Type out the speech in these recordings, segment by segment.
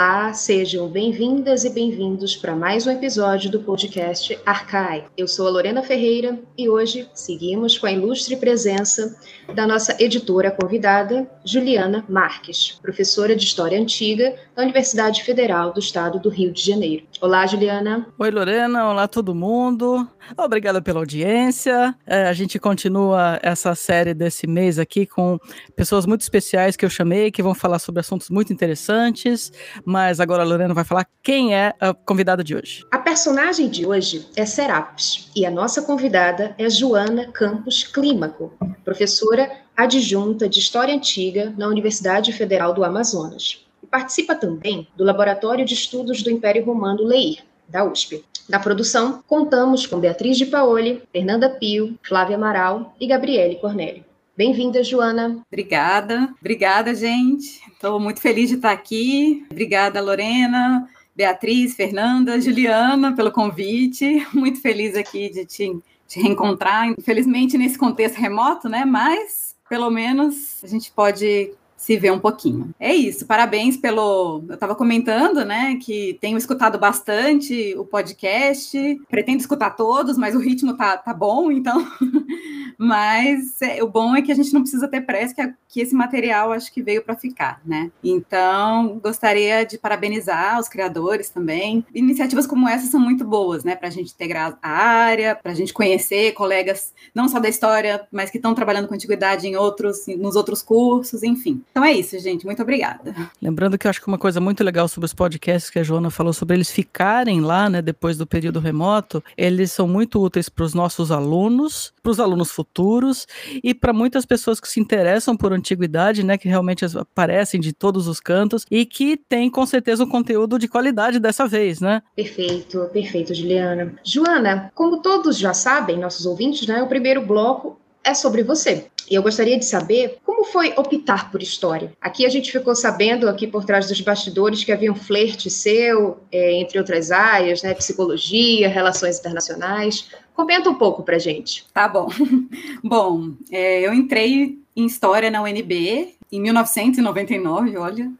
Olá, sejam bem-vindas e bem-vindos para mais um episódio do podcast Arcai. Eu sou a Lorena Ferreira e hoje seguimos com a ilustre presença da nossa editora convidada, Juliana Marques, professora de História Antiga da Universidade Federal do Estado do Rio de Janeiro. Olá, Juliana. Oi, Lorena. Olá, todo mundo. Obrigada pela audiência. É, a gente continua essa série desse mês aqui com pessoas muito especiais que eu chamei, que vão falar sobre assuntos muito interessantes. Mas agora a Lorena vai falar quem é a convidada de hoje. A personagem de hoje é Serapis e a nossa convidada é Joana Campos Clímaco, professora adjunta de História Antiga na Universidade Federal do Amazonas. E participa também do Laboratório de Estudos do Império Romano Leir, da USP. Na produção, contamos com Beatriz de Paoli, Fernanda Pio, Flávia Amaral e Gabriele Cornélio. Bem-vinda, Joana. Obrigada, obrigada, gente. Estou muito feliz de estar aqui. Obrigada, Lorena, Beatriz, Fernanda, Juliana, pelo convite. Muito feliz aqui de te, te reencontrar. Infelizmente, nesse contexto remoto, né? Mas, pelo menos, a gente pode se ver um pouquinho. É isso, parabéns pelo. Eu estava comentando, né, que tenho escutado bastante o podcast, pretendo escutar todos, mas o ritmo tá, tá bom, então. mas é, o bom é que a gente não precisa ter pressa, que, que esse material acho que veio para ficar, né? Então, gostaria de parabenizar os criadores também. Iniciativas como essa são muito boas, né, para a gente integrar a área, para a gente conhecer colegas não só da história, mas que estão trabalhando com antiguidade em outros, nos outros cursos, enfim. Então é isso, gente. Muito obrigada. Lembrando que eu acho que uma coisa muito legal sobre os podcasts que a Joana falou sobre eles ficarem lá, né, depois do período remoto, eles são muito úteis para os nossos alunos, para os alunos futuros e para muitas pessoas que se interessam por antiguidade, né, que realmente aparecem de todos os cantos e que tem com certeza um conteúdo de qualidade dessa vez, né? Perfeito, perfeito, Juliana. Joana, como todos já sabem, nossos ouvintes, né, o primeiro bloco é sobre você. E eu gostaria de saber como foi optar por história. Aqui a gente ficou sabendo, aqui por trás dos bastidores, que havia um flerte seu, é, entre outras áreas, né? Psicologia, relações internacionais. Comenta um pouco pra gente. Tá bom. bom, é, eu entrei em História na UNB em 1999, olha.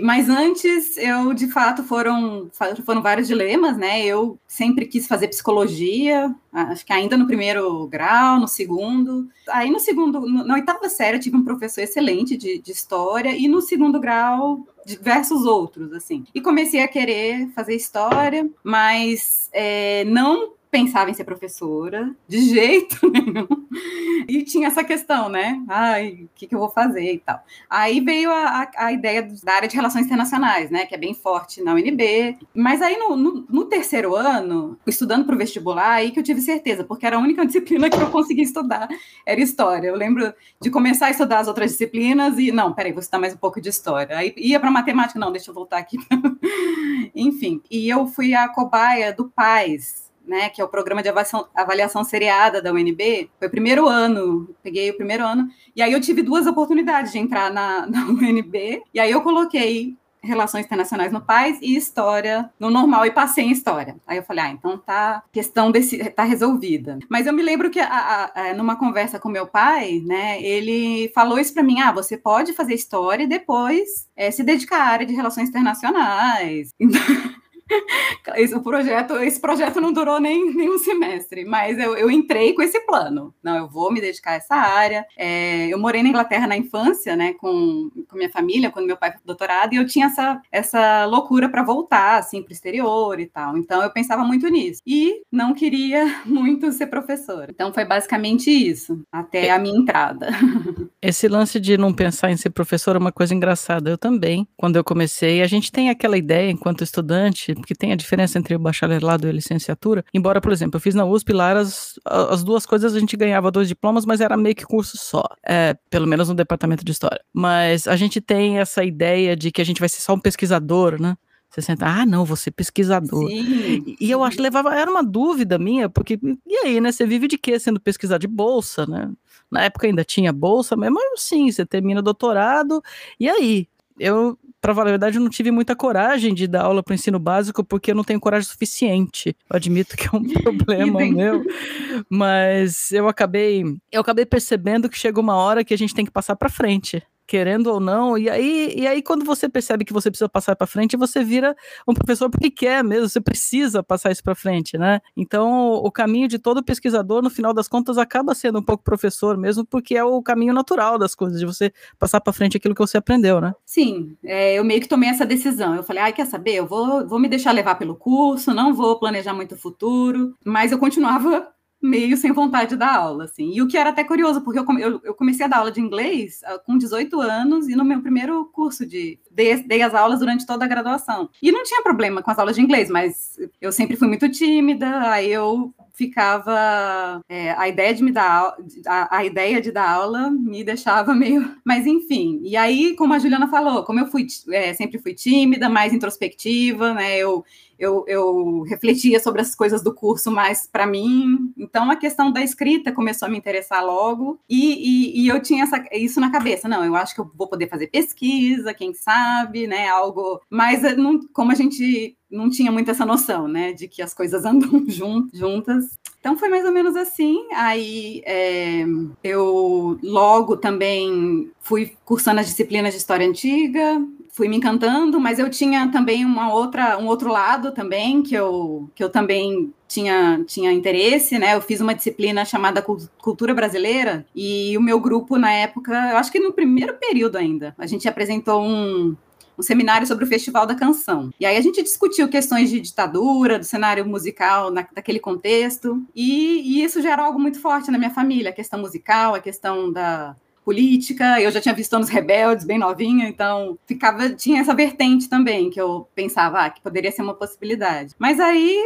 Mas antes, eu de fato foram foram vários dilemas, né? Eu sempre quis fazer psicologia, acho que ainda no primeiro grau, no segundo. Aí no segundo, na oitava série, eu tive um professor excelente de, de história e no segundo grau diversos outros, assim. E comecei a querer fazer história, mas é, não pensava em ser professora, de jeito nenhum. E tinha essa questão, né? Ai, o que, que eu vou fazer e tal. Aí veio a, a, a, ideia da área de relações internacionais, né? Que é bem forte na UNB. Mas aí no, no, no terceiro ano, estudando para o vestibular, aí que eu tive certeza, porque era a única disciplina que eu conseguia estudar, era história. Eu lembro de começar a estudar as outras disciplinas e, não, peraí, vou estudar mais um pouco de história. Aí ia para matemática, não, deixa eu voltar aqui. Enfim, e eu fui a cobaia do PAIS, né, que é o programa de avaliação, avaliação seriada da UNB, foi o primeiro ano, peguei o primeiro ano, e aí eu tive duas oportunidades de entrar na, na UNB, e aí eu coloquei Relações Internacionais no PAIS e História no normal e passei em História. Aí eu falei, ah, então tá, questão desse, tá resolvida. Mas eu me lembro que a, a, a, numa conversa com meu pai, né, ele falou isso para mim, ah, você pode fazer História e depois é, se dedicar à área de Relações Internacionais. Então o projeto, esse projeto não durou nem, nem um semestre, mas eu, eu entrei com esse plano. Não, eu vou me dedicar a essa área. É, eu morei na Inglaterra na infância, né, com, com minha família, quando meu pai foi doutorado, e eu tinha essa, essa loucura para voltar, assim, para o exterior e tal. Então eu pensava muito nisso. E não queria muito ser professora. Então foi basicamente isso, até a minha entrada. Esse lance de não pensar em ser professora é uma coisa engraçada. Eu também, quando eu comecei, a gente tem aquela ideia, enquanto estudante, porque tem a diferença entre o bacharelado e a licenciatura. Embora, por exemplo, eu fiz na USP lá, as, as duas coisas a gente ganhava dois diplomas, mas era meio que curso só, é, pelo menos no departamento de história. Mas a gente tem essa ideia de que a gente vai ser só um pesquisador, né? Você senta, ah, não, você pesquisador. Sim. E eu acho que levava, era uma dúvida minha, porque, e aí, né? Você vive de quê sendo pesquisador? De bolsa, né? Na época ainda tinha bolsa, mas sim, você termina doutorado, e aí? Eu para falar a verdade, eu não tive muita coragem de dar aula para o ensino básico porque eu não tenho coragem suficiente. Eu admito que é um problema meu, mas eu acabei, eu acabei percebendo que chega uma hora que a gente tem que passar para frente. Querendo ou não. E aí, e aí quando você percebe que você precisa passar para frente, você vira um professor porque quer mesmo, você precisa passar isso para frente, né? Então, o caminho de todo pesquisador, no final das contas, acaba sendo um pouco professor mesmo, porque é o caminho natural das coisas, de você passar para frente aquilo que você aprendeu, né? Sim, é, eu meio que tomei essa decisão. Eu falei, ah, quer saber? Eu vou, vou me deixar levar pelo curso, não vou planejar muito o futuro, mas eu continuava meio sem vontade de dar aula, assim. E o que era até curioso, porque eu, eu, eu, comecei a dar aula de inglês ah, com 18 anos e no meu primeiro curso de... Dei, dei, as aulas durante toda a graduação. E não tinha problema com as aulas de inglês, mas eu sempre fui muito tímida, aí eu ficava é, a ideia de me dar a, a, ideia de dar aula me deixava meio mas enfim e aí como a Juliana falou como eu fui é, sempre fui tímida mais introspectiva né eu eu, eu refletia sobre as coisas do curso mais para mim. Então, a questão da escrita começou a me interessar logo, e, e, e, eu tinha essa, isso na cabeça. Não, eu acho que eu vou poder fazer pesquisa, quem sabe, né? Algo. Mas, eh, não, como a gente não tinha muito essa noção, né, de que as coisas andam juntas. Então foi mais ou menos assim. Aí é, eu logo também fui cursando as disciplinas de história antiga, fui me encantando, mas eu tinha também uma outra, um outro lado também que eu, que eu também tinha, tinha interesse, né? Eu fiz uma disciplina chamada Cultura Brasileira e o meu grupo na época, eu acho que no primeiro período ainda, a gente apresentou um, um seminário sobre o Festival da Canção. E aí a gente discutiu questões de ditadura, do cenário musical na, daquele contexto, e, e isso gera algo muito forte na minha família, a questão musical, a questão da, política, eu já tinha visto Anos Rebeldes, bem novinha, então ficava, tinha essa vertente também, que eu pensava ah, que poderia ser uma possibilidade. Mas aí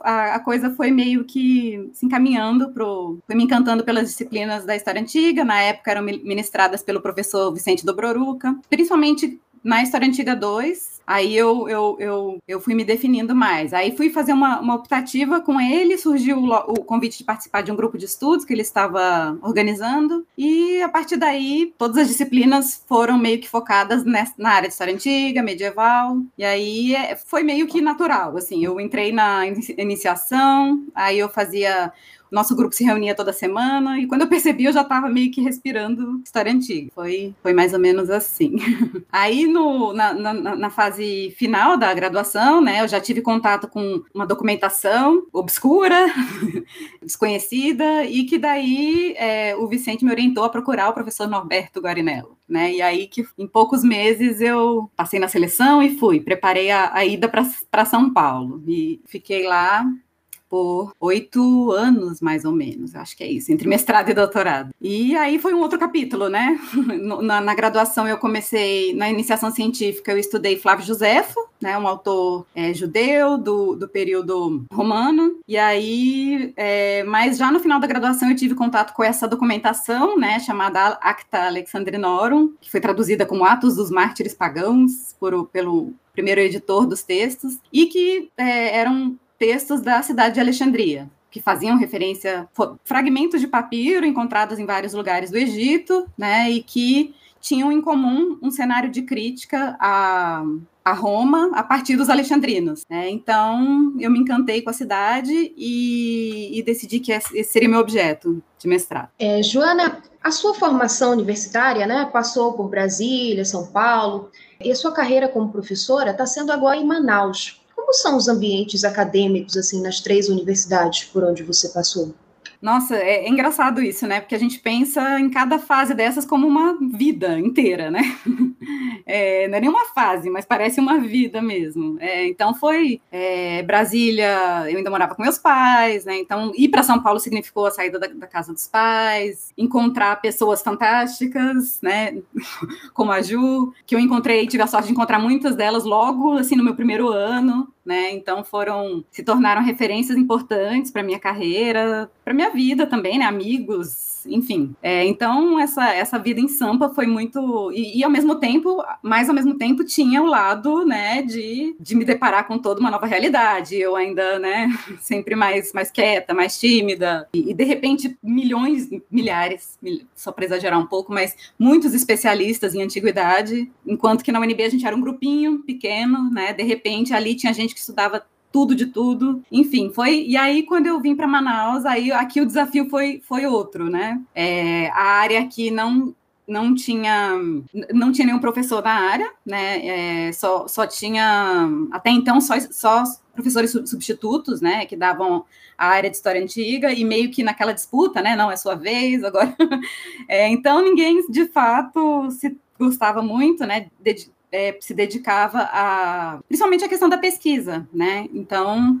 a, coisa foi meio que se encaminhando pro, foi me encantando pelas disciplinas da história antiga, na época eram ministradas pelo professor Vicente Dobroruca, principalmente na História Antiga 2, aí eu, eu, eu, eu fui me definindo mais. Aí fui fazer uma, uma optativa com ele, surgiu o, o, convite de participar de um grupo de estudos que ele estava organizando, e a partir daí todas as disciplinas foram meio que focadas nessa, na área de História Antiga, medieval, e aí é, foi meio que natural, assim, eu entrei na iniciação, aí eu fazia nosso grupo se reunia toda semana e quando eu percebi eu já estava meio que respirando história antiga. Foi, foi mais ou menos assim. Aí no, na, na, na, fase final da graduação, né, eu já tive contato com uma documentação obscura, desconhecida e que daí é, o Vicente me orientou a procurar o professor Norberto Guarinello. Né? E aí que em poucos meses eu passei na seleção e fui, preparei a, a ida para São Paulo e fiquei lá por oito anos, mais ou menos, acho que é isso, entre mestrado e doutorado. E aí foi um outro capítulo, né? Na, na graduação eu comecei, na iniciação científica, eu estudei Flávio Josefo, né, um autor é, judeu do, do período romano, e aí, é, mas já no final da graduação eu tive contato com essa documentação, né, chamada Acta Alexandrinorum, que foi traduzida como Atos dos Mártires Pagãos, por, pelo primeiro editor dos textos, e que é, eram textos da cidade de Alexandria, que faziam referência fragmentos de papiro encontrados em vários lugares do Egito, né, e que tinham em comum um cenário de crítica a, a Roma a partir dos alexandrinos. Né? Então, eu me encantei com a cidade e, e decidi que esse seria meu objeto de mestrado. É, Joana, a sua formação universitária né, passou por Brasília, São Paulo, e a sua carreira como professora está sendo agora em Manaus. Como são os ambientes acadêmicos assim nas três universidades por onde você passou? Nossa, é, é, engraçado isso, né? Porque a gente pensa em cada fase dessas como uma vida inteira, né? É, não é nenhuma fase, mas parece uma vida mesmo. É, então foi é, Brasília, eu ainda morava com meus pais, né? Então ir para São Paulo significou a saída da, da, casa dos pais, encontrar pessoas fantásticas, né? Como a Ju, que eu encontrei, tive a sorte de encontrar muitas delas logo assim no meu primeiro ano né? Então foram se tornaram referências importantes para minha carreira, para minha vida também, né? Amigos, enfim. É, então essa essa vida em Sampa foi muito e, e, ao mesmo tempo, mais ao mesmo tempo tinha o lado, né, de, de me deparar com toda uma nova realidade. Eu ainda, né, sempre mais mais quieta, mais tímida e, e de repente milhões, milhares, mil, só para exagerar um pouco, mas muitos especialistas em antiguidade, enquanto que na UNB a gente era um grupinho pequeno, né? De repente ali tinha gente que estudava tudo de tudo, enfim, foi. E aí, quando eu vim para Manaus, aí aqui o desafio foi, foi outro, né? É, a área aqui não não tinha não tinha nenhum professor na área, né? É, só, só tinha até então só, só professores substitutos, né? Que davam a área de história antiga e meio que naquela disputa, né? Não é sua vez agora. É, então ninguém de fato se gostava muito, né? De, é, se dedicava a principalmente a questão da pesquisa, né? Então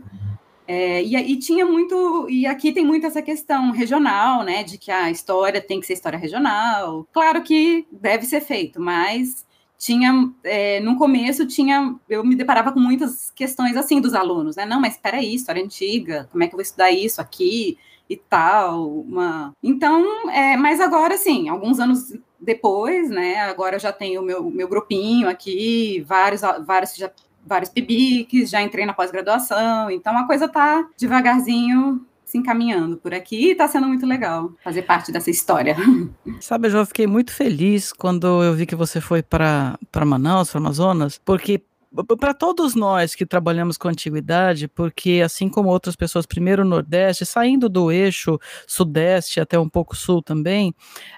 é, e, e, tinha muito, e aqui tem muito essa questão regional, né, de que a história tem que ser história regional. Claro que deve ser feito, mas tinha, é, no começo tinha, eu me deparava com muitas questões assim dos alunos, né? Não, mas espera aí, história antiga, como é que eu vou estudar isso aqui e tal, uma... Então, é, mas agora sim, alguns anos depois, né? Agora eu já tenho o meu, meu grupinho aqui, vários, vários já vários PIBICs, já entrei na pós-graduação, então a coisa tá devagarzinho se encaminhando por aqui e tá sendo muito legal fazer parte dessa história. Sabe, eu fiquei muito feliz quando eu vi que você foi para Manaus, para Amazonas, porque para todos nós que trabalhamos com antiguidade, porque assim como outras pessoas, primeiro o Nordeste, saindo do eixo Sudeste até um pouco Sul também,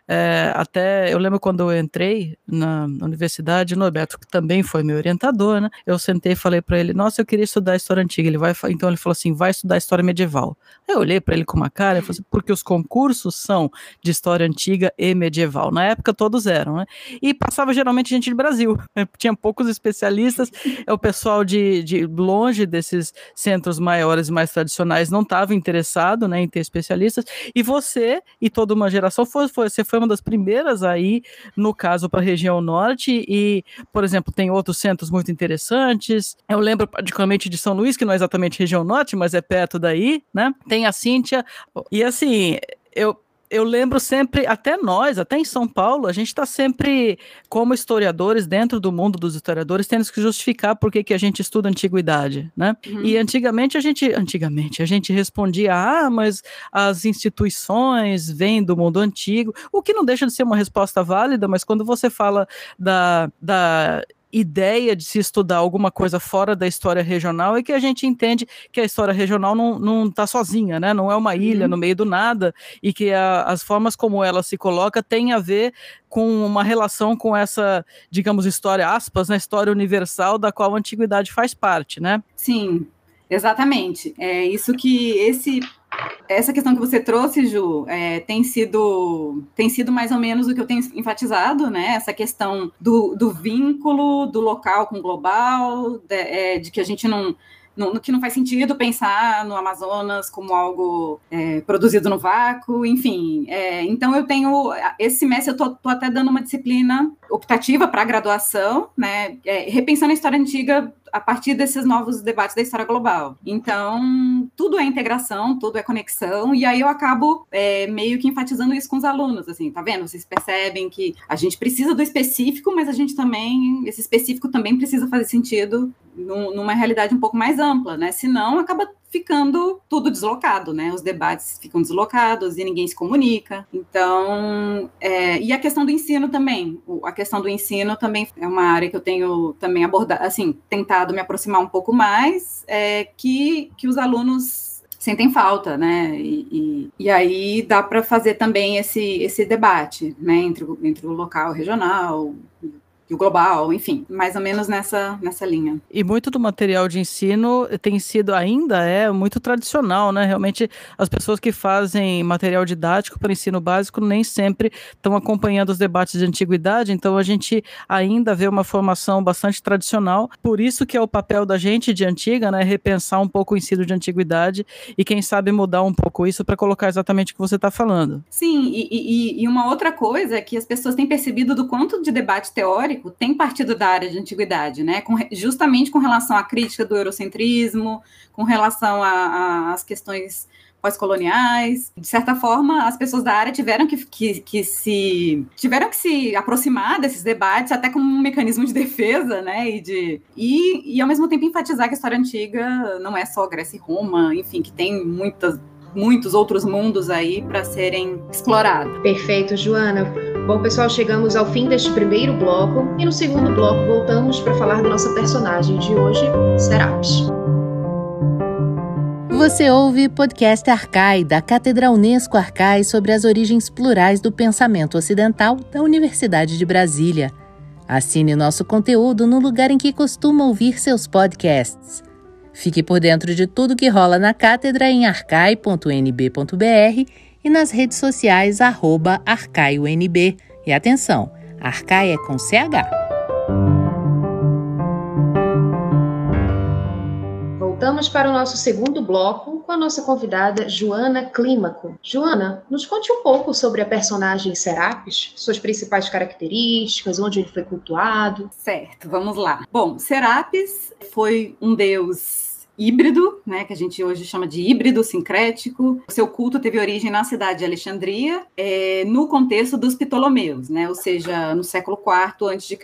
é, até eu lembro quando eu entrei na, universidade, o Norberto, que também foi meu orientador, né? Eu sentei e falei para ele: Nossa, eu queria estudar história antiga. Ele vai, então ele falou assim: Vai estudar história medieval. Eu olhei para ele com uma cara e falei assim, Porque os concursos são de história antiga e medieval. Na época todos eram, né? E passava geralmente gente de Brasil. Tinha poucos especialistas é o pessoal de, de longe desses centros maiores e mais tradicionais não estava interessado né, em ter especialistas, e você e toda uma geração foi, foi, você foi uma das primeiras aí, no caso, para a região norte, e, por exemplo, tem outros centros muito interessantes. Eu lembro particularmente de São Luís, que não é exatamente região norte, mas é perto daí, né? Tem a Cíntia, e assim, eu eu lembro sempre, até nós, até em São Paulo, a gente está sempre, como historiadores, dentro do mundo dos historiadores, tendo que justificar por que, que a gente estuda antiguidade, né? Uhum. E antigamente a gente, antigamente, a gente respondia, ah, mas as instituições vêm do mundo antigo, o que não deixa de ser uma resposta válida, mas quando você fala da, da ideia de se estudar alguma coisa fora da história regional é que a gente entende que a história regional não está sozinha, né? não é uma ilha uhum. no meio do nada, e que a, as formas como ela se coloca tem a ver com uma relação com essa, digamos, história, aspas, na né? história universal da qual a antiguidade faz parte, né? Sim, exatamente. É isso que esse essa questão que você trouxe, Ju, é, tem sido tem sido mais ou menos o que eu tenho enfatizado, né? Essa questão do, do vínculo do local com o global, de, é, de que a gente não no, que não faz sentido pensar no Amazonas como algo é, produzido no vácuo, enfim. É, então eu tenho esse semestre eu tô, tô, até dando uma disciplina optativa para graduação, né? É, repensando a história antiga a partir desses novos debates da história global. Então, tudo é integração, tudo é conexão, e aí eu acabo é, meio que enfatizando isso com os alunos, assim, tá vendo? Vocês percebem que a gente precisa do específico, mas a gente também, esse específico também precisa fazer sentido numa realidade um pouco mais ampla, né? Senão acaba ficando tudo deslocado, né? Os debates ficam deslocados e ninguém se comunica. Então, é, e a questão do ensino também. A questão do ensino também é uma área que eu tenho também abordado, assim, tentado me aproximar um pouco mais, é, que, que os alunos sentem falta, né? E, e, e aí dá para fazer também esse, esse debate, né? Entre, entre o local regional, e o global, enfim, mais ou menos nessa, nessa linha. E muito do material de ensino tem sido, ainda é, muito tradicional, né? Realmente, as pessoas que fazem material didático para ensino básico nem sempre estão acompanhando os debates de antiguidade, então a gente ainda vê uma formação bastante tradicional, por isso que é o papel da gente de antiga, né? Repensar um pouco o ensino de antiguidade e quem sabe mudar um pouco isso para colocar exatamente o que você está falando. Sim, e, e, e uma outra coisa é que as pessoas têm percebido do quanto de debate teórico histórico tem partido da área de antiguidade, né? Com, justamente com relação à crítica do eurocentrismo, com relação às questões pós-coloniais. De certa forma, as pessoas da área tiveram que, que, que, se tiveram que se aproximar desses debates até como um mecanismo de defesa, né? E, de, e, e ao mesmo tempo enfatizar que a história antiga não é só Grécia e Roma, enfim, que tem muitas muitos outros mundos aí para serem explorados. Perfeito, Joana. Bom, pessoal, chegamos ao fim deste primeiro bloco e no segundo bloco voltamos para falar da nossa personagem de hoje, Serapis. Você ouve podcast Arcai, da Cátedra Unesco Arcai sobre as origens plurais do pensamento ocidental da Universidade de Brasília. Assine nosso conteúdo no lugar em que costuma ouvir seus podcasts. Fique por dentro de tudo que rola na cátedra em arcai.nb.br e nas redes sociais arroba arcaionb. E atenção, Arcai é com CH. Voltamos para o nosso segundo bloco com a nossa convidada Joana Clímaco. Joana, nos conte um pouco sobre a personagem Serapis, suas principais características, onde ele foi cultuado. Certo, vamos lá. Bom, Serapis foi um deus híbrido, né, que a gente hoje chama de híbrido sincrético. O seu culto teve origem na cidade de Alexandria, é, no contexto dos Ptolomeus, né, ou seja, no século IV a.C.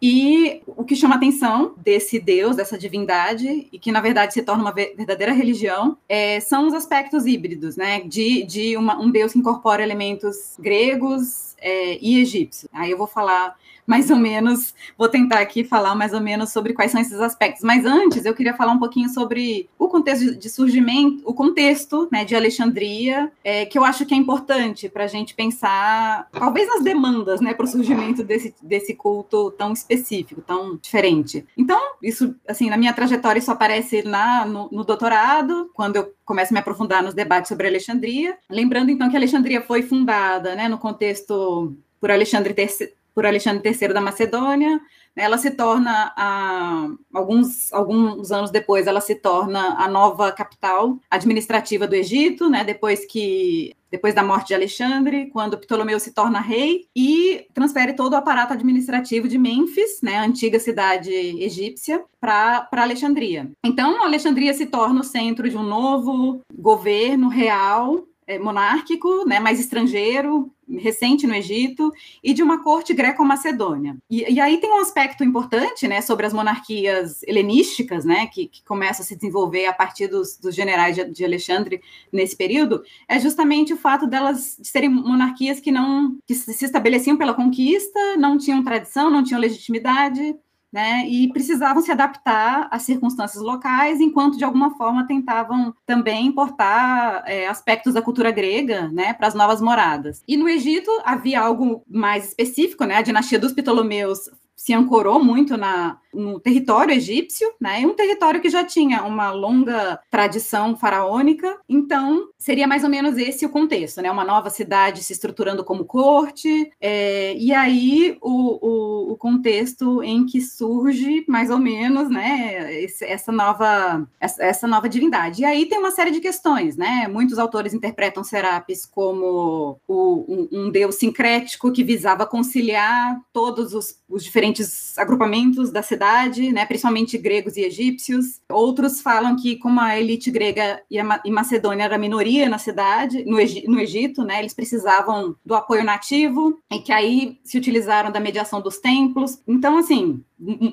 E o que chama a atenção desse deus, dessa divindade, e que na verdade se torna uma verdadeira religião, é, são os aspectos híbridos, né, de, de uma, um deus que incorpora elementos gregos é, e egípcios. Aí eu vou falar mais ou menos, vou tentar aqui falar mais ou menos sobre quais são esses aspectos. Mas antes, eu queria falar um pouquinho sobre o contexto de surgimento, o contexto né, de Alexandria, é, que eu acho que é importante para a gente pensar, talvez nas demandas né, para o surgimento desse, desse culto tão específico, tão diferente. Então, isso, assim, na minha trajetória, isso aparece lá no, no doutorado, quando eu começo a me aprofundar nos debates sobre Alexandria. Lembrando, então, que Alexandria foi fundada né, no contexto por Alexandre III por Alexandre III da Macedônia. Né, ela se torna, a, alguns, alguns anos depois, ela se torna a nova capital administrativa do Egito, né, depois que depois da morte de Alexandre, quando Ptolomeu se torna rei e transfere todo o aparato administrativo de Mênfis, né, a antiga cidade egípcia, para Alexandria. Então, Alexandria se torna o centro de um novo governo real é, monárquico, né, mais estrangeiro, recente no Egito, e de uma corte greco-macedônia. E, e, aí tem um aspecto importante né, sobre as monarquias helenísticas, né, que, que começam a se desenvolver a partir dos, dos generais de, de, Alexandre nesse período, é justamente o fato delas de serem monarquias que não que se estabeleciam pela conquista, não tinham tradição, não tinham legitimidade, né, e precisavam se adaptar às circunstâncias locais, enquanto de alguma forma tentavam também importar é, aspectos da cultura grega né, para as novas moradas. E no Egito havia algo mais específico, né, a dinastia dos Ptolomeus se ancorou muito na, no território egípcio, né? Um território que já tinha uma longa tradição faraônica. Então, seria mais ou menos esse o contexto, né? Uma nova cidade se estruturando como corte, é, e aí o, o, o, contexto em que surge mais ou menos, né? Esse, essa nova essa, essa, nova divindade. E aí tem uma série de questões, né? Muitos autores interpretam Serapis como o, um, um deus sincrético que visava conciliar todos os, os diferentes agrupamentos da cidade cidade, né, principalmente gregos e egípcios. Outros falam que, como a elite grega e, Macedônia era minoria na cidade, no, no Egito, né, eles precisavam do apoio nativo, e que aí se utilizaram da mediação dos templos. Então, assim,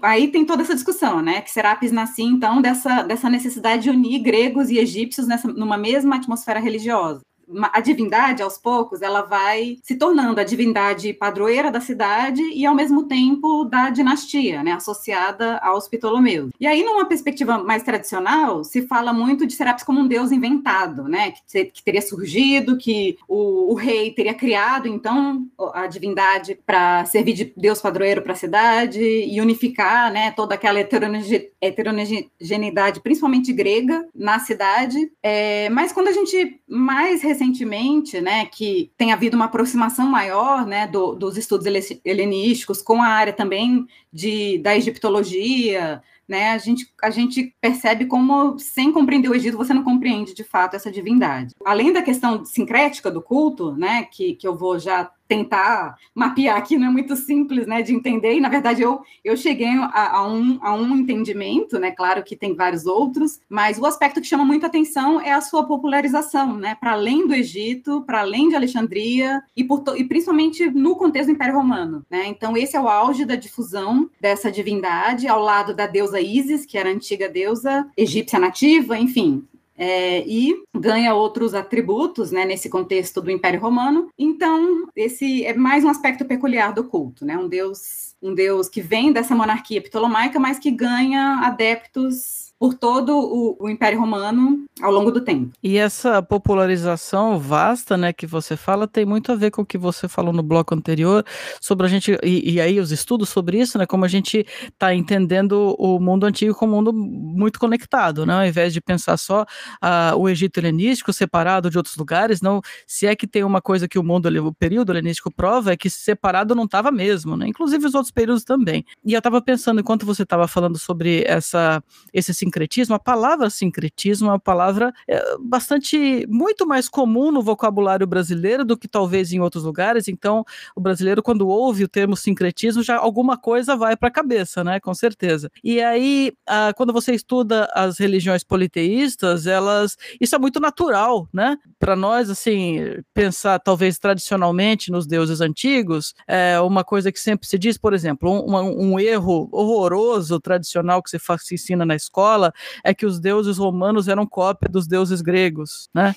aí tem toda essa discussão, né? Que Serapis nascia, então, dessa, dessa necessidade de unir gregos e egípcios nessa, numa mesma atmosfera religiosa a divindade, aos poucos, ela vai se tornando a divindade padroeira da cidade e, ao mesmo tempo, da dinastia, né, associada aos Ptolomeus. E aí, numa perspectiva mais tradicional, se fala muito de Serapis como um deus inventado, né, que, que teria surgido, que o, o, rei teria criado, então, a divindade para servir de deus padroeiro para a cidade e unificar, né, toda aquela heterogeneidade, principalmente grega, na cidade. É, mas quando a gente mais recentemente, né, que tem havido uma aproximação maior, né, do, dos estudos helenísticos com a área também de, da egiptologia, né, a gente, a gente percebe como, sem compreender o Egito, você não compreende de fato essa divindade. Além da questão sincrética do culto, né, que, que eu vou já tentar mapear aqui não é muito simples, né, de entender, e na verdade eu, eu cheguei a, a, um, a um entendimento, né, claro que tem vários outros, mas o aspecto que chama muita atenção é a sua popularização, né, para além do Egito, para além de Alexandria, e, por e principalmente no contexto do Império Romano, né, então esse é o auge da difusão dessa divindade, ao lado da deusa Isis, que era a antiga deusa egípcia nativa, enfim, é, e ganha outros atributos né, nesse contexto do Império Romano. Então, esse é mais um aspecto peculiar do culto, né? Um deus, um deus que vem dessa monarquia ptolomaica, mas que ganha adeptos por todo o, o, Império Romano ao longo do tempo. E essa popularização vasta, né, que você fala, tem muito a ver com o que você falou no bloco anterior sobre a gente e, e aí os estudos sobre isso, né, como a gente está entendendo o mundo antigo como um mundo muito conectado, né, ao invés de pensar só uh, o Egito helenístico separado de outros lugares, não, se é que tem uma coisa que o mundo, o período helenístico prova é que separado não estava mesmo, né, inclusive os outros períodos também. E eu estava pensando enquanto você estava falando sobre essa esse sincretismo, a palavra sincretismo é uma palavra é, bastante, muito mais comum no vocabulário brasileiro do que talvez em outros lugares. Então, o brasileiro, quando ouve o termo sincretismo, já alguma coisa vai para a cabeça, né? Com certeza. E aí, ah, quando você estuda as religiões politeístas, elas. Isso é muito natural, né? Para nós, assim, pensar talvez tradicionalmente nos deuses antigos, é uma coisa que sempre se diz, por exemplo, um, um erro horroroso tradicional que se, faz, se ensina na escola é que os deuses romanos eram cópia dos deuses gregos, né?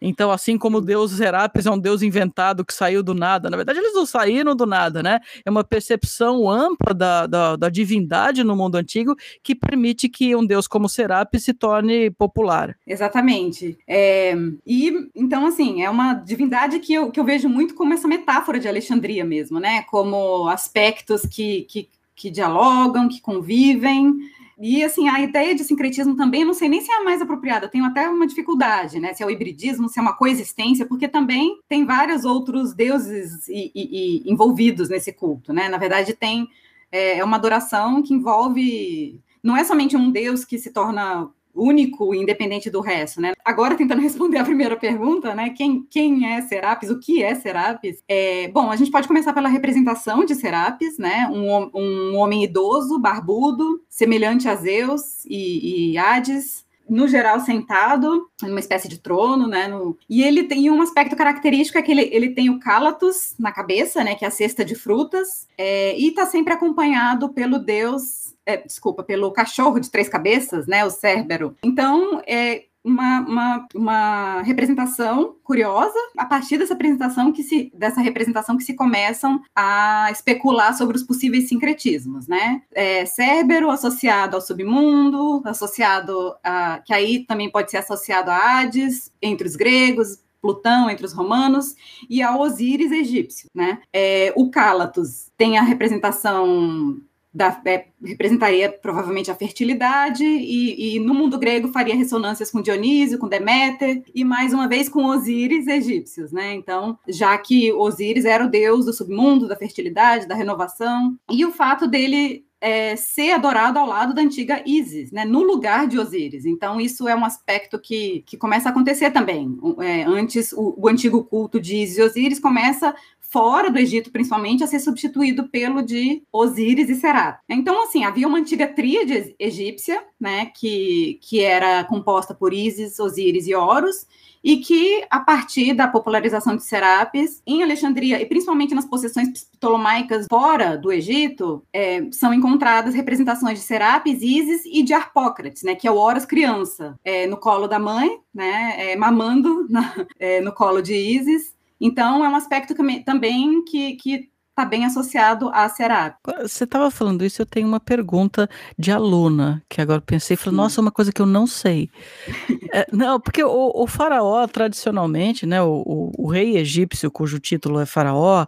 Então, assim como o deus Serapis é um deus inventado que saiu do nada, na verdade eles não saíram do nada, né? É uma percepção ampla da, da, da divindade no mundo antigo que permite que um deus como Serapis se torne popular. Exatamente. É, e, então, assim, é uma divindade que eu, que eu vejo muito como essa metáfora de Alexandria mesmo, né? Como aspectos que, que, que dialogam, que convivem, e assim, a ideia de sincretismo também, não sei nem se é a mais apropriada, tenho até uma dificuldade, né? Se é o hibridismo, se é uma coexistência, porque também tem vários outros deuses e, e, e envolvidos nesse culto, né? Na verdade, tem é, é uma adoração que envolve. Não é somente um deus que se torna único, independente do resto, né? Agora, tentando responder a primeira pergunta, né? Quem, quem é Serapis? O que é Serapis? É, bom, a gente pode começar pela representação de Serapis, né? Um, um homem idoso, barbudo, semelhante a Zeus e, e Hades, no geral sentado, numa espécie de trono, né? No... E ele tem um aspecto característico é que ele, ele tem o cálatos na cabeça, né? Que é a cesta de frutas, é, e está sempre acompanhado pelo deus é, desculpa, pelo cachorro de três cabeças, né, o Cérbero. Então, é, uma, uma, uma, representação curiosa a partir dessa apresentação que se dessa representação que se começam a especular sobre os possíveis sincretismos, né? É, Cérbero associado ao submundo, associado a que aí também pode ser associado a Hades entre os gregos, Plutão entre os romanos e ao Osíris egípcio, né? É, o Cálatos tem a representação da, é, representaria provavelmente a fertilidade, e, e, no mundo grego faria ressonâncias com Dionísio, com Deméter, e mais uma vez com Osíris egípcios, né? Então, já que Osíris era o deus do submundo, da fertilidade, da renovação, e o fato dele é, ser adorado ao lado da antiga Isis, né, no lugar de Osíris. Então, isso é um aspecto que, que começa a acontecer também. É, antes, o, o, antigo culto de Isis e Osíris começa fora do Egito, principalmente, a ser substituído pelo de Osíris e Será. Então, assim, havia uma antiga tríade egípcia, né, que, que era composta por Isis, Osíris e Horus, e que, a partir da popularização de Serapis em Alexandria, e principalmente nas possessões ptolomaicas fora do Egito, é, são encontradas representações de Serapis, Isis e de Arpócrates, né, que é o Horus criança, é, no colo da mãe, né, é, mamando na, é, no colo de Isis, então, é um aspecto que, também que, que está bem associado à Serap. Você estava falando isso, eu tenho uma pergunta de aluna, que agora pensei, falei, nossa, uma coisa que eu não sei. é, não, porque o, o, faraó, tradicionalmente, né, o, o, o, rei egípcio, cujo título é faraó,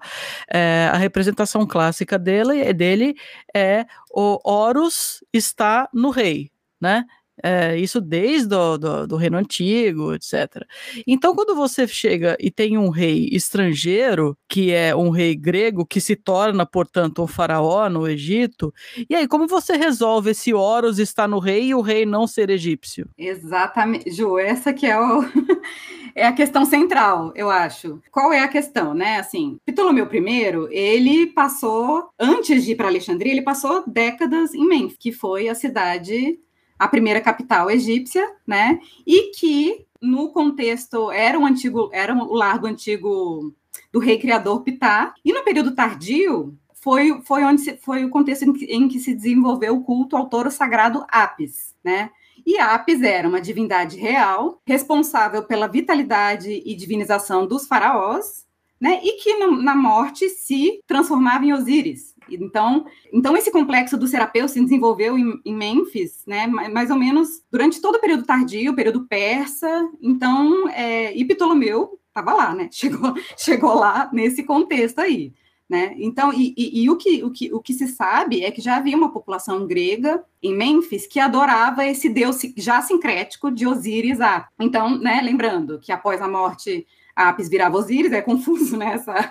é, a representação clássica dele, dele é o Horus está no rei, né? É, isso desde o do, do, Reino Antigo, etc. Então, quando você chega e tem um rei estrangeiro, que é um rei grego, que se torna, portanto, um faraó no Egito, e aí, como você resolve esse Horus estar no rei e o rei não ser egípcio? Exatamente, Ju, essa que é o. é a questão central, eu acho. Qual é a questão, né? Assim, Ptolomeu I, ele passou, antes de ir para Alexandria, ele passou décadas em Mênfis, que foi a cidade a primeira capital egípcia, né? E que no contexto era um antigo, era o lar do antigo do rei criador Ptah. E no período tardio foi, foi onde se, foi o contexto em que, em que se desenvolveu o culto ao touro sagrado Apis, né? E Apis era uma divindade real, responsável pela vitalidade e divinização dos faraós, né? E que na morte se transformava em Osíris. Então, então esse complexo do Serapeu se desenvolveu em, em Mênfis, né? Mais ou menos durante todo o período tardio, período persa. Então, é, e Ptolomeu estava lá, né? Chegou, chegou lá nesse contexto aí. Né? Então, e, e, e, o, que, o, que, o que se sabe é que já havia uma população grega em Mênfis que adorava esse deus já sincrético de Osíris A. Então, né, lembrando que após a morte Apis virava Osíris, é confuso, né? Essa...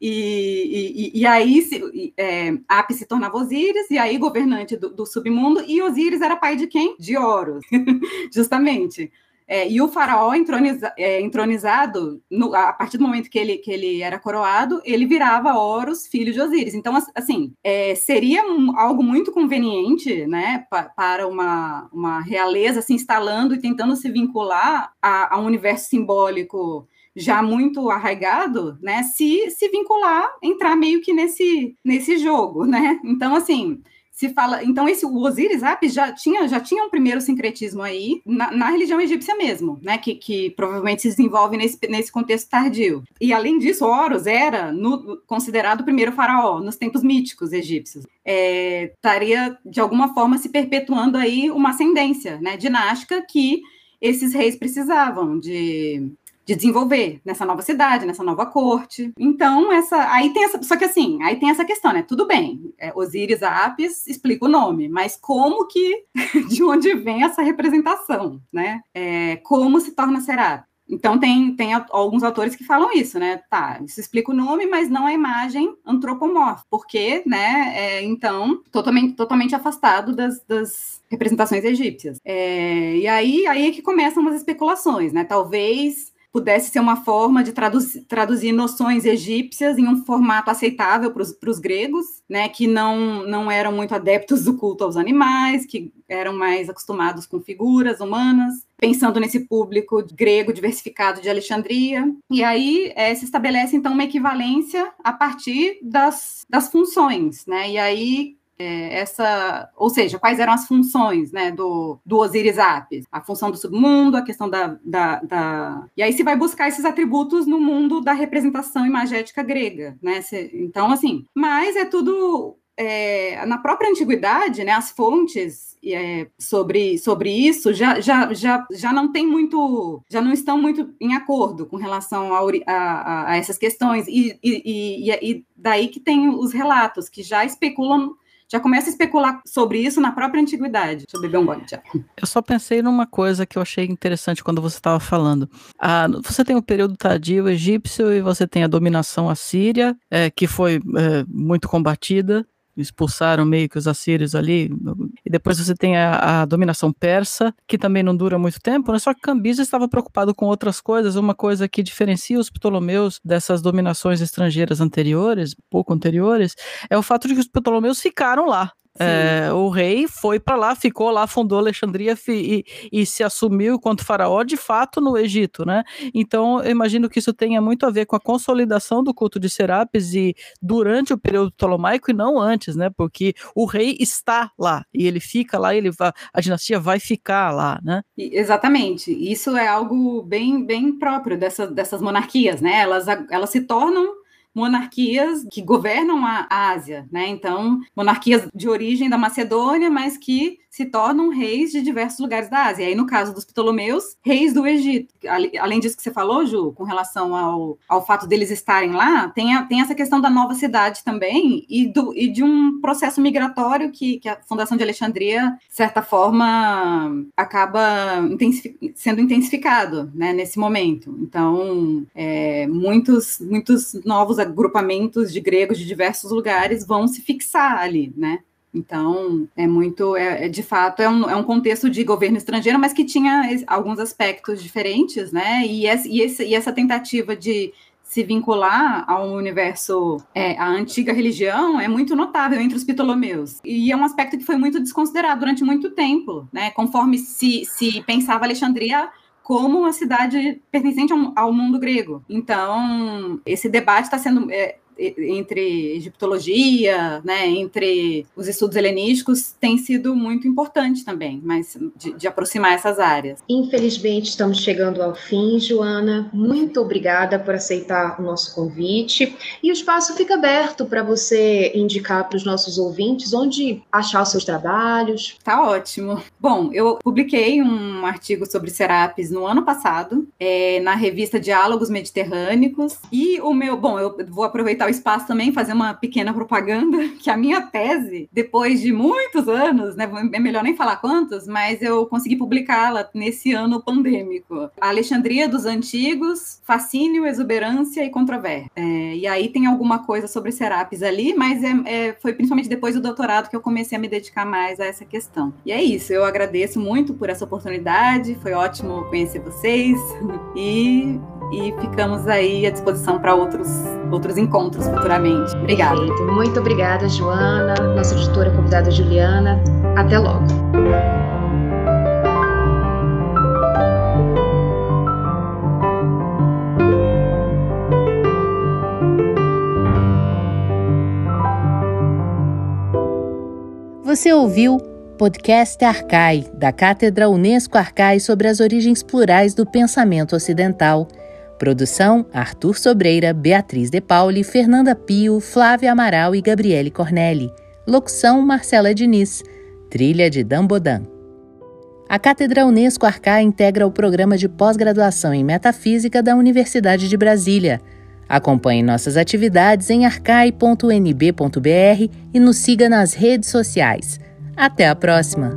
E, e, e aí se, é, Apis se tornava Osíris, e aí governante do, do submundo, e Osíris era pai de quem? De Horus, justamente. É, e o faraó entroniza, é, entronizado, no, a partir do momento que ele, que ele era coroado, ele virava Horus, filho de Osíris. Então, assim, é, seria um, algo muito conveniente né, pa, para uma, uma realeza se instalando e tentando se vincular a, a um universo simbólico já muito arraigado, né, se, se vincular, entrar meio que nesse, nesse jogo, né? Então, assim, se fala. Então, esse o Osiris Apis já tinha, já tinha um primeiro sincretismo aí na, na religião egípcia mesmo, né? Que, que provavelmente se desenvolve nesse, nesse contexto tardio. E além disso, Horus era no, considerado o primeiro faraó nos tempos míticos egípcios. É, estaria de alguma forma se perpetuando aí uma ascendência, né? Dinástica que esses reis precisavam de de desenvolver nessa nova cidade, nessa nova corte. Então, essa aí tem essa, só que assim, aí tem essa questão, né? Tudo bem, é, Osíris Apis explica o nome, mas como que, de onde vem essa representação, né? É, como se torna Serapis? Então, tem, tem alguns autores que falam isso, né? Tá, isso explica o nome, mas não a imagem antropomórfica, porque, né, é, então, totalmente, totalmente afastado das, das representações egípcias. É, e aí, aí é que começam as especulações, né? Talvez pudesse ser uma forma de traduzir, traduzir noções egípcias em um formato aceitável para os gregos, né, que não, não eram muito adeptos do culto aos animais, que eram mais acostumados com figuras humanas, pensando nesse público grego diversificado de Alexandria. E aí é, se estabelece, então, uma equivalência a partir das, das funções, né, e aí é, essa, ou seja, quais eram as funções né, do, do Osiris Apis? A função do submundo, a questão da, da, da, E aí se vai buscar esses atributos no mundo da representação imagética grega, né? Então, assim, mas é tudo. É, na própria antiguidade, né, as fontes é, sobre, sobre isso já, já, já, já não tem muito, já não estão muito em acordo com relação a, a, a essas questões, e, e, e, e daí que tem os relatos que já especulam já começa a especular sobre isso na própria antiguidade. Deixa eu beber um gole já. Eu só pensei numa coisa que eu achei interessante quando você estava falando. Ah, você tem o período tardio egípcio e você tem a dominação assíria, é, que foi é, muito combatida expulsaram meio que os assírios ali, e depois você tem a, a, dominação persa, que também não dura muito tempo, né? só que Cambyses estava preocupado com outras coisas, uma coisa que diferencia os Ptolomeus dessas dominações estrangeiras anteriores, pouco anteriores, é o fato de que os Ptolomeus ficaram lá, é, o rei foi para lá, ficou lá, fundou Alexandria e, e, se assumiu quanto faraó de fato no Egito, né? Então eu imagino que isso tenha muito a ver com a consolidação do culto de Serapis e durante o período ptolomaico e não antes, né? Porque o rei está lá e ele fica lá, ele vai, a dinastia vai ficar lá, né? Exatamente. Isso é algo bem, bem próprio dessa, dessas monarquias, né? Elas, elas se tornam monarquias que governam a Ásia, né? Então, monarquias de origem da Macedônia, mas que se tornam reis de diversos lugares da Ásia. E aí, no caso dos Ptolomeus, reis do Egito. Além disso que você falou, Ju, com relação ao, ao fato deles estarem lá, tem, a, tem essa questão da nova cidade também e, do, e de um processo migratório que, que a Fundação de Alexandria, de certa forma, acaba sendo intensificado né, nesse momento. Então, é, muitos, muitos novos agrupamentos de gregos de diversos lugares vão se fixar ali, né? Então, é muito, é, é, de fato, é um, é um contexto de governo estrangeiro, mas que tinha alguns aspectos diferentes, né? E, esse, e, esse, e essa tentativa de se vincular ao universo, é, à antiga religião, é muito notável entre os Ptolomeus. E é um aspecto que foi muito desconsiderado durante muito tempo, né? Conforme se, se pensava Alexandria como uma cidade pertencente ao, ao mundo grego. Então, esse debate está sendo. É, entre egiptologia, né, entre os estudos helenísticos, tem sido muito importante também, mas de, de aproximar essas áreas. Infelizmente, estamos chegando ao fim, Joana. Muito obrigada por aceitar o nosso convite. E o espaço fica aberto para você indicar para os nossos ouvintes onde achar os seus trabalhos. Tá ótimo. Bom, eu publiquei um artigo sobre Serapis no ano passado, é, na revista Diálogos Mediterrâneos. E o meu, bom, eu vou aproveitar o espaço também fazer uma pequena propaganda, que a minha tese, depois de muitos anos, né, é melhor nem falar quantos, mas eu consegui publicá-la nesse ano pandêmico. A Alexandria dos Antigos, Fascínio, Exuberância e Controvérsia. É, e aí tem alguma coisa sobre Serapis ali, mas é, é, foi principalmente depois do doutorado que eu comecei a me dedicar mais a essa questão. E é isso, eu agradeço muito por essa oportunidade, foi ótimo conhecer vocês e e ficamos aí à disposição para outros, outros encontros futuramente. Obrigada. Perfeito. Muito obrigada, Joana, nossa editora convidada Juliana. Até logo. Você ouviu Podcast Arcai, da Cátedra Unesco Arcai sobre as origens plurais do pensamento ocidental. Produção: Arthur Sobreira, Beatriz De Pauli, Fernanda Pio, Flávia Amaral e Gabriele Cornelli. Locução: Marcela Diniz. Trilha de Dambodan. A Cátedra Unesco Arcai integra o programa de pós-graduação em Metafísica da Universidade de Brasília. Acompanhe nossas atividades em arcai.nb.br e nos siga nas redes sociais. Até a próxima!